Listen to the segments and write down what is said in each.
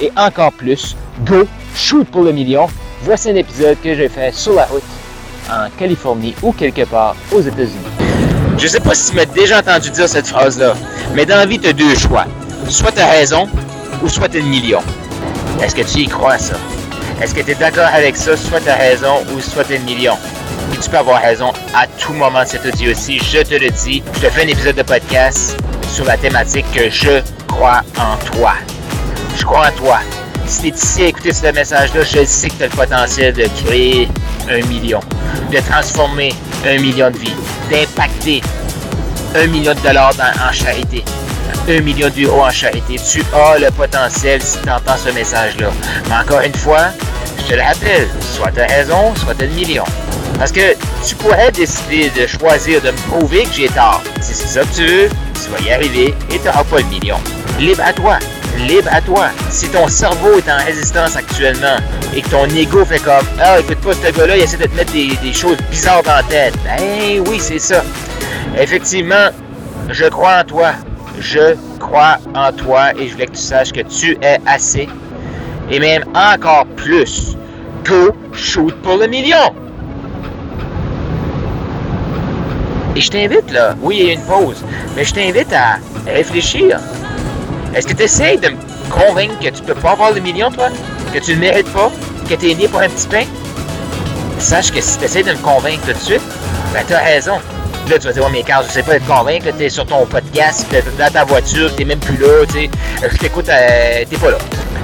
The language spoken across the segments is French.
et encore plus, go, shoot pour le million. Voici un épisode que j'ai fait sur la route en Californie ou quelque part aux États-Unis. Je sais pas si tu m'as déjà entendu dire cette phrase-là, mais dans la vie, tu as deux choix. Soit tu as raison ou soit tu as le million. Est-ce que tu y crois ça? Est-ce que tu es d'accord avec ça? Soit tu as raison ou soit tu as le million? Et tu peux avoir raison à tout moment de cet audio-ci. Je te le dis, je te fais un épisode de podcast sur la thématique que je crois en toi je crois en toi. Si tu es ici à écouter ce message-là, je sais que tu as le potentiel de créer un million, de transformer un million de vies, d'impacter un million de dollars en charité, un million d'euros en charité. Tu as le potentiel si tu entends ce message-là. Mais encore une fois, je te le rappelle, soit tu as raison, soit tu as le million. Parce que tu pourrais décider de choisir de me prouver que j'ai tort. Si c'est ça que tu veux, tu vas y arriver et tu n'auras pas le million. Libre à toi libre à toi. Si ton cerveau est en résistance actuellement et que ton ego fait comme Ah, écoute pas, ce gars-là, il essaie de te mettre des, choses bizarres dans la tête. Ben oui, c'est ça. Effectivement, je crois en toi. Je crois en toi et je voulais que tu saches que tu es assez. Et même encore plus. Go shoot pour le million. Et je t'invite là, oui, il y a une pause, mais je t'invite à réfléchir est-ce que tu essaies de me convaincre que tu peux pas avoir le million, toi? Que tu le mérites pas? Que tu es né pour un petit pain? Sache que si tu essaies de me convaincre tout de suite, ben tu as raison. Là, tu vas dire, ouais, mais Carl, je sais pas te convaincre, tu es sur ton podcast, tu es dans ta voiture, tu même plus là, tu sais, euh, je t'écoute, euh, t'es pas là.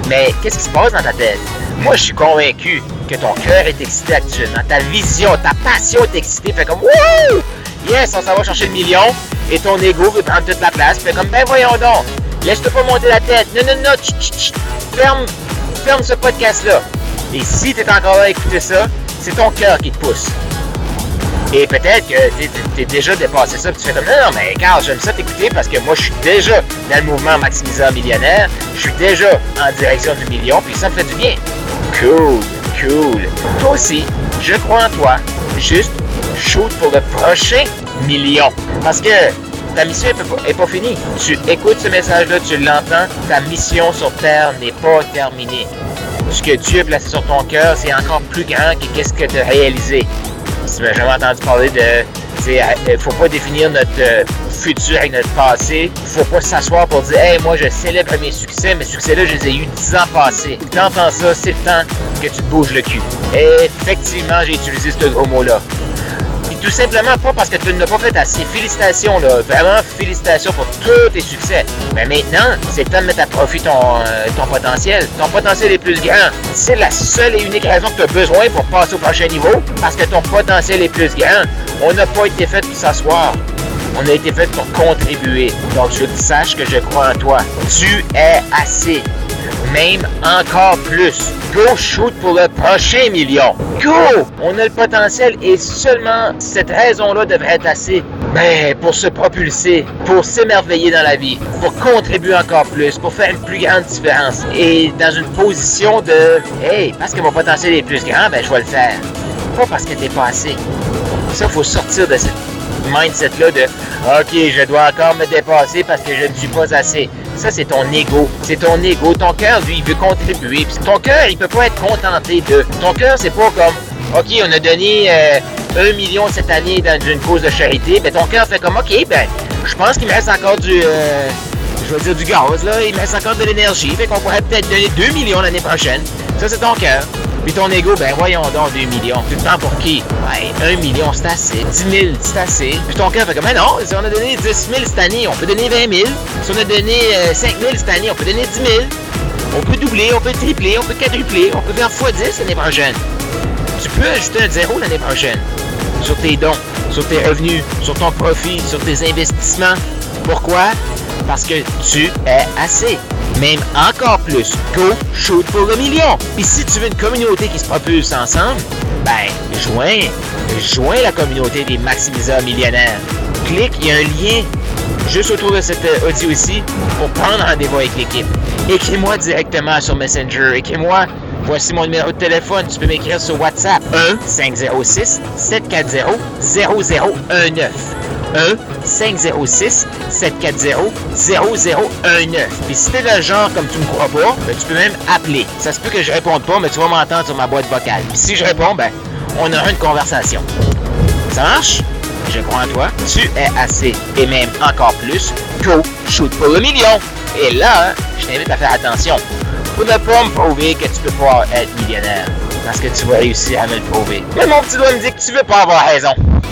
Mais qu'est-ce qui se passe dans ta tête? Moi, je suis convaincu que ton cœur est excité actuellement, ta vision, ta passion est excitée, fait comme, wouh! Yes, on s'en va chercher le million, et ton ego veut prendre toute la place, fait comme, ben voyons donc, Laisse-toi pas monter la tête. Non, non, non. ferme, ferme ce podcast-là. Et si tu encore là à écouter ça, c'est ton cœur qui te pousse. Et peut-être que tu es, déjà dépassé ça, tu fais comme non, mais Carl, j'aime ça t'écouter parce que moi, je suis déjà dans le mouvement maximiseur millionnaire, je suis déjà en direction du million, puis ça me fait du bien. Cool, cool. Toi aussi, je crois en toi. Juste shoot pour le prochain million. Parce que ta mission n'est pas, finie. Tu écoutes ce message-là, tu l'entends, ta mission sur Terre n'est pas terminée. Ce que Dieu a placé sur ton cœur, c'est encore plus grand que qu'est-ce que tu as réalisé. Tu m'as jamais entendu parler de... Il euh, faut pas définir notre euh, futur avec notre passé. Il faut pas s'asseoir pour dire Hey, moi je célèbre mes succès, mes succès-là, je les ai eus dix ans passés. Tu entends ça, c'est le temps que tu te bouges le cul. Et effectivement, j'ai utilisé ce gros mot-là tout simplement pas parce que tu n'as pas fait assez. Félicitations, là. Vraiment, félicitations pour tous tes succès. Mais maintenant, c'est le temps de mettre à profit ton, euh, ton potentiel. Ton potentiel est plus grand. C'est la seule et unique raison que tu as besoin pour passer au prochain niveau. Parce que ton potentiel est plus grand. On n'a pas été fait pour s'asseoir. On a été fait pour contribuer. Donc, je sache que je crois en toi. Tu es assez même encore plus. Go shoot pour le prochain million. Go! On a le potentiel et seulement cette raison-là devrait être assez ben, pour se propulser, pour s'émerveiller dans la vie, pour contribuer encore plus, pour faire une plus grande différence. Et dans une position de Hey, parce que mon potentiel est plus grand, ben je vais le faire. Pas parce que t'es pas assez. Ça, faut sortir de cette mindset-là de OK, je dois encore me dépasser parce que je ne suis pas assez. Ça, c'est ton ego. C'est ton ego. Ton cœur, lui, il veut contribuer. ton cœur, il peut pas être contenté de. Ton cœur, c'est pas comme OK, on a donné euh, un million cette année dans une cause de charité. Ben, ton cœur fait comme OK, ben, je pense qu'il me reste encore du. Euh, je veux dire du gaz, là. Il me reste encore de l'énergie. Fait qu'on pourrait peut-être donner 2 millions l'année prochaine. Ça, c'est ton cœur. Puis ton ego, ben voyons donc 2 millions. Tout le temps pour qui? Ouais, 1 million, c'est assez. 10 000, c'est assez. Puis ton cœur fait comme, mais non, si on a donné 10 000 cette année, on peut donner 20 000. Si on a donné 5 000 cette année, on peut donner 10 000. On peut doubler, on peut tripler, on peut quadrupler, on peut faire x10 l'année prochaine. Tu peux ajouter un zéro l'année prochaine sur tes dons, sur tes revenus, sur ton profit, sur tes investissements. Pourquoi? Parce que tu es assez. Même encore plus. Go shoot pour le million. Puis si tu veux une communauté qui se propulse ensemble, ben, joins, joins la communauté des maximiseurs millionnaires. Clique, il y a un lien juste autour de cet euh, audio ici pour prendre rendez-vous avec l'équipe. Écris-moi directement sur Messenger. Écris-moi Voici mon numéro de téléphone. Tu peux m'écrire sur WhatsApp 1 506 740 0019. 1 506 740 0019. Puis si t'es le genre comme tu me crois pas, ben, tu peux même appeler. Ça se peut que je réponde pas, mais tu vas m'entendre sur ma boîte vocale. Puis si je réponds, ben on aura une conversation. Ça marche? Je crois en toi. Tu es assez et même encore plus. Go shoot pour le million. Et là, je t'invite à faire attention. Faudrait pas me prouver que tu peux pas être millionnaire. Parce que tu vas réussir à me le prouver. Mais mon petit doigt me dit que tu veux pas avoir raison.